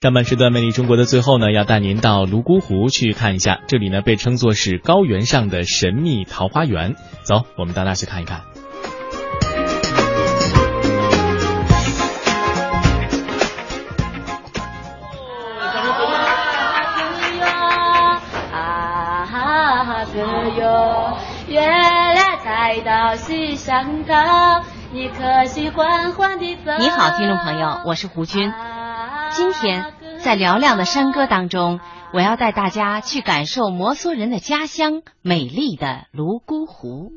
上半时段《魅力中国》的最后呢，要带您到泸沽湖去看一下，这里呢被称作是高原上的神秘桃花源。走，我们到那去看一看。月亮在到西山高，你可喜欢欢的走？你好，听众朋友，我是胡军。今天在嘹亮的山歌当中，我要带大家去感受摩梭人的家乡——美丽的泸沽湖。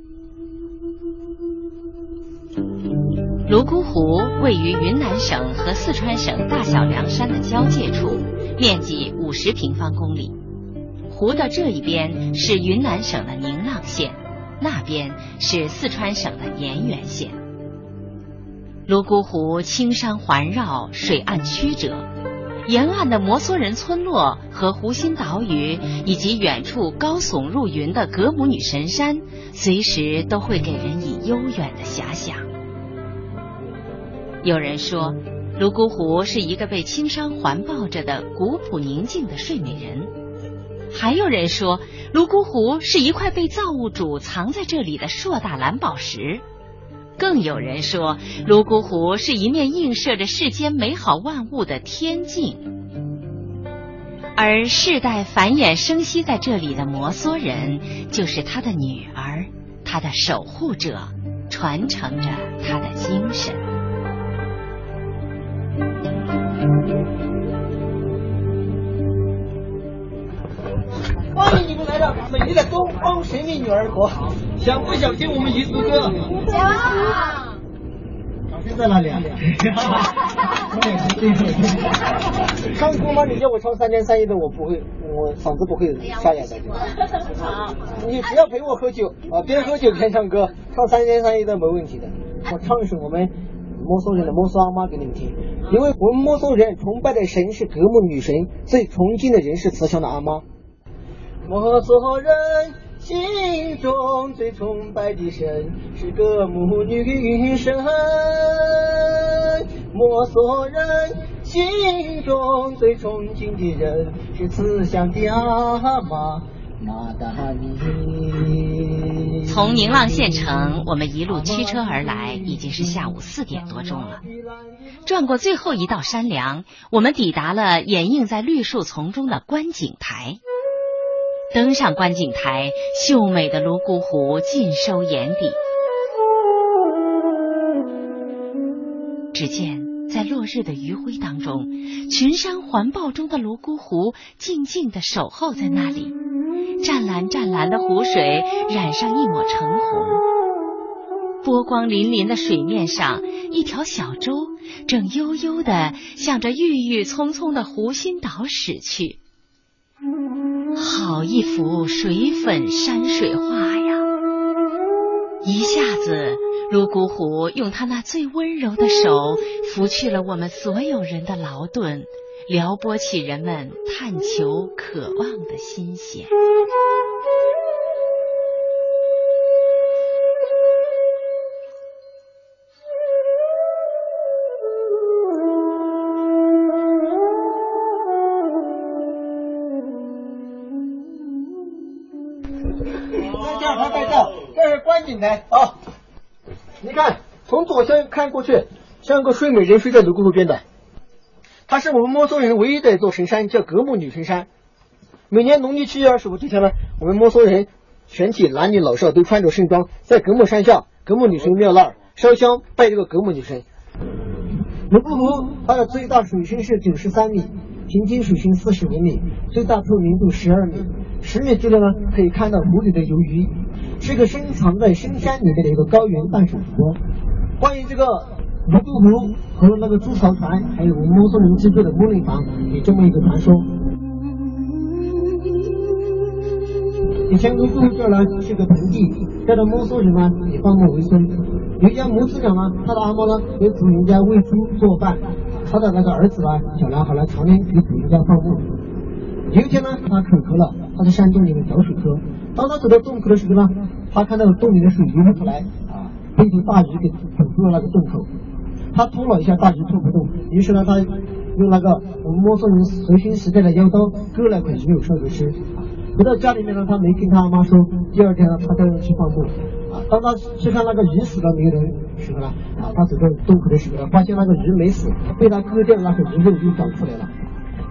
泸沽湖位于云南省和四川省大小凉山的交界处，面积五十平方公里。湖的这一边是云南省的宁蒗县，那边是四川省的盐源县。泸沽湖青山环绕，水岸曲折，沿岸的摩梭人村落和湖心岛屿，以及远处高耸入云的格姆女神山，随时都会给人以悠远的遐想。有人说，泸沽湖是一个被青山环抱着的古朴宁静的睡美人。还有人说，泸沽湖是一块被造物主藏在这里的硕大蓝宝石；更有人说，泸沽湖是一面映射着世间美好万物的天境。而世代繁衍生息在这里的摩梭人，就是他的女儿，他的守护者，传承着他的精神。来到美丽的东方神秘女儿国，想不想听我们彝族歌？想。掌声在哪里啊？唱歌吗？你叫我唱三天三夜的，我不会，我嗓子不会沙哑的。你只要陪我喝酒啊，边喝酒边唱歌，唱三天三夜的没问题的。我唱一首我们摩梭人的摩梭阿妈给你们听，因为我们摩梭人崇拜的神是格木女神，最崇敬的人是慈祥的阿妈。摩梭人心中最崇拜的神是个母女神，摩梭人心中最崇敬的人是慈祥的阿妈。从宁蒗县城，我们一路驱车而来，已经是下午四点多钟了。转过最后一道山梁，我们抵达了掩映在绿树丛中的观景台。登上观景台，秀美的泸沽湖尽收眼底。只见在落日的余晖当中，群山环抱中的泸沽湖静静的守候在那里。湛蓝湛蓝的湖水染上一抹橙红，波光粼粼的水面上，一条小舟正悠悠的向着郁郁葱葱的湖心岛驶去。好一幅水粉山水画呀！一下子，泸沽湖用他那最温柔的手拂去了我们所有人的劳顿，撩拨起人们探求、渴望的心弦。来啊！你看，从左向看过去，像个睡美人睡在泸沽湖边的。它是我们摩梭人唯一的一座神山，叫格木女神山。每年农历七月二十五这天呢，我们摩梭人全体男女老少都穿着盛装，在格木山下格木女神庙那儿烧香拜这个格木女神。泸沽湖它的最大水深是九十三米，平均水深四十五米，最大透明度十二米。十米距离呢，可以看到湖里的游鱼。是一个深藏在深山里面的一个高原半水湖。关于这个泸沽湖和那个朱槽船，还有我们摩梭人制作的木林房，有这么一个传说。以前泸沽湖这儿呢是个盆地，这的摩梭人呢以放牧为生。有一家母子俩呢，他的阿嬷呢给主人家喂猪做饭，他的那个儿子呢小男孩呢常年给主人家放牧。有一天呢，他口渴了，他在山洞里面找水喝。当他走到洞口的时候呢，他看到洞里的水流不出来，啊，被一头大鱼给堵住了那个洞口。他拖了一下，大鱼拖不动。于是呢，他用那个我们摩梭人核心时代的腰刀割了块鱼肉烧着吃。回到家里面呢，他没跟他妈说，第二天呢，他带人去放牧。啊，当他去看那个鱼死了没有人时候呢，啊，他走到洞口的时候呢，发现那个鱼没死，被他割掉的那块鱼肉又长出来了。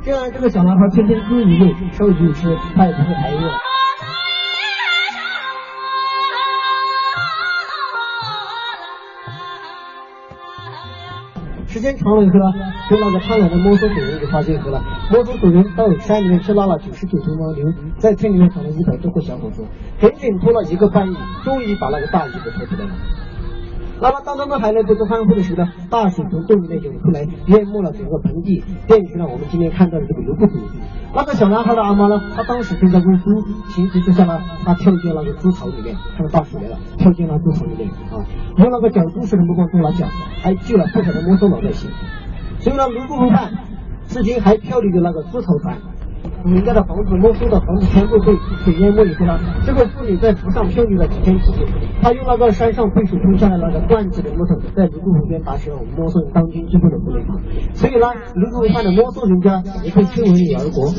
这样，这个小男孩天天割鱼肉烧鱼吃，他也不会挨饿。时间长了以后呢，被那个贪婪的摩梭主人给发现以后呢，摩梭主人到山里面去拉了九十九头牦牛，在村里面找了一百多个小伙子，整整拖了一个半月，终于把那个大鱼给拖出来了。那么当他们还来不及欢呼的时候呢，大水从洞里面涌出来，淹没了整个盆地，变成了我们今天看到的这个泸沽湖。那个小男孩的阿妈呢，他当时正在喂猪，情急之下呢，他跳进那个猪槽里面，看到大水来了，跳进了猪槽里面啊，用那个脚猪似的目光中了脚，还救了不少的摩梭老百姓。所以呢，泸沽湖畔至今还漂流着那个猪槽船。人家的房子、没收的房子全部被水淹没以后呢，这个妇女在湖上漂流了几天几夜，她用那个山上被水冲下来那个断子的木头，在泸沽湖边打起了我们摩梭人当今最后的妇女。所以呢，泸沽湖畔的莫宋人家也可以称为女儿国。